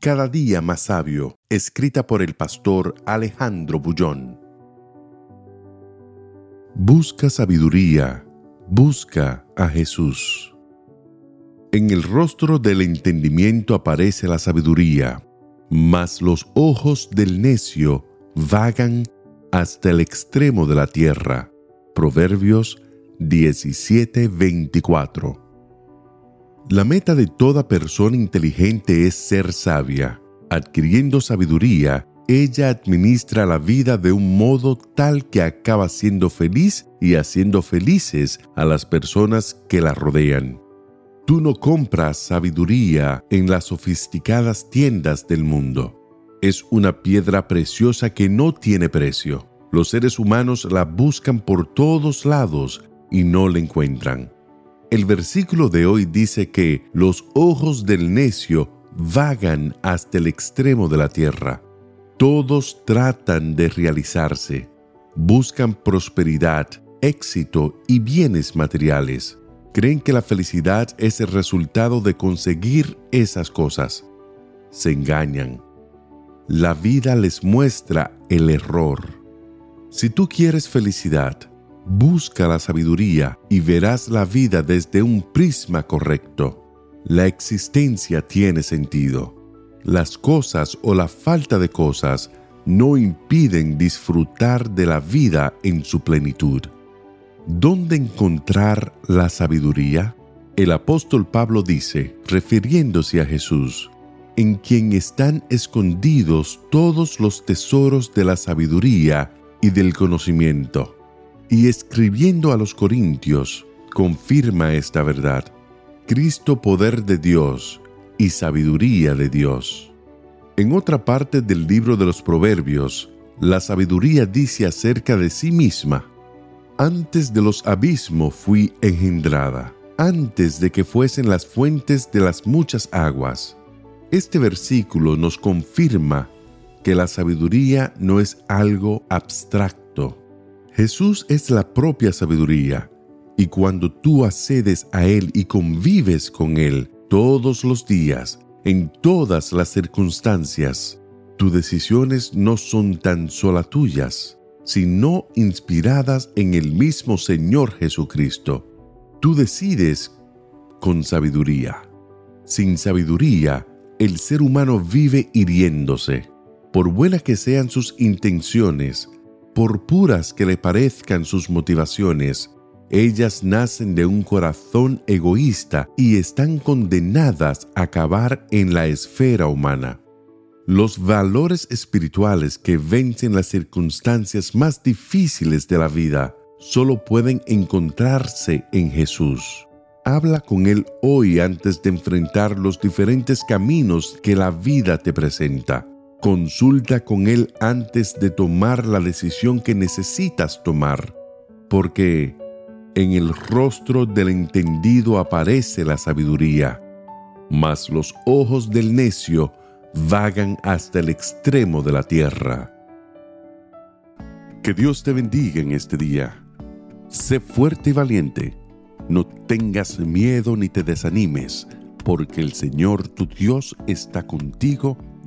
cada día más sabio, escrita por el pastor Alejandro Bullón. Busca sabiduría, busca a Jesús. En el rostro del entendimiento aparece la sabiduría, mas los ojos del necio vagan hasta el extremo de la tierra. Proverbios 17:24 la meta de toda persona inteligente es ser sabia. Adquiriendo sabiduría, ella administra la vida de un modo tal que acaba siendo feliz y haciendo felices a las personas que la rodean. Tú no compras sabiduría en las sofisticadas tiendas del mundo. Es una piedra preciosa que no tiene precio. Los seres humanos la buscan por todos lados y no la encuentran. El versículo de hoy dice que los ojos del necio vagan hasta el extremo de la tierra. Todos tratan de realizarse, buscan prosperidad, éxito y bienes materiales. Creen que la felicidad es el resultado de conseguir esas cosas. Se engañan. La vida les muestra el error. Si tú quieres felicidad, Busca la sabiduría y verás la vida desde un prisma correcto. La existencia tiene sentido. Las cosas o la falta de cosas no impiden disfrutar de la vida en su plenitud. ¿Dónde encontrar la sabiduría? El apóstol Pablo dice, refiriéndose a Jesús, en quien están escondidos todos los tesoros de la sabiduría y del conocimiento y escribiendo a los Corintios, confirma esta verdad. Cristo poder de Dios y sabiduría de Dios. En otra parte del libro de los Proverbios, la sabiduría dice acerca de sí misma, antes de los abismos fui engendrada, antes de que fuesen las fuentes de las muchas aguas. Este versículo nos confirma que la sabiduría no es algo abstracto, Jesús es la propia sabiduría, y cuando tú accedes a Él y convives con Él todos los días, en todas las circunstancias, tus decisiones no son tan solo tuyas, sino inspiradas en el mismo Señor Jesucristo. Tú decides con sabiduría. Sin sabiduría, el ser humano vive hiriéndose. Por buenas que sean sus intenciones, por puras que le parezcan sus motivaciones, ellas nacen de un corazón egoísta y están condenadas a acabar en la esfera humana. Los valores espirituales que vencen las circunstancias más difíciles de la vida solo pueden encontrarse en Jesús. Habla con Él hoy antes de enfrentar los diferentes caminos que la vida te presenta. Consulta con Él antes de tomar la decisión que necesitas tomar, porque en el rostro del entendido aparece la sabiduría, mas los ojos del necio vagan hasta el extremo de la tierra. Que Dios te bendiga en este día. Sé fuerte y valiente. No tengas miedo ni te desanimes, porque el Señor tu Dios está contigo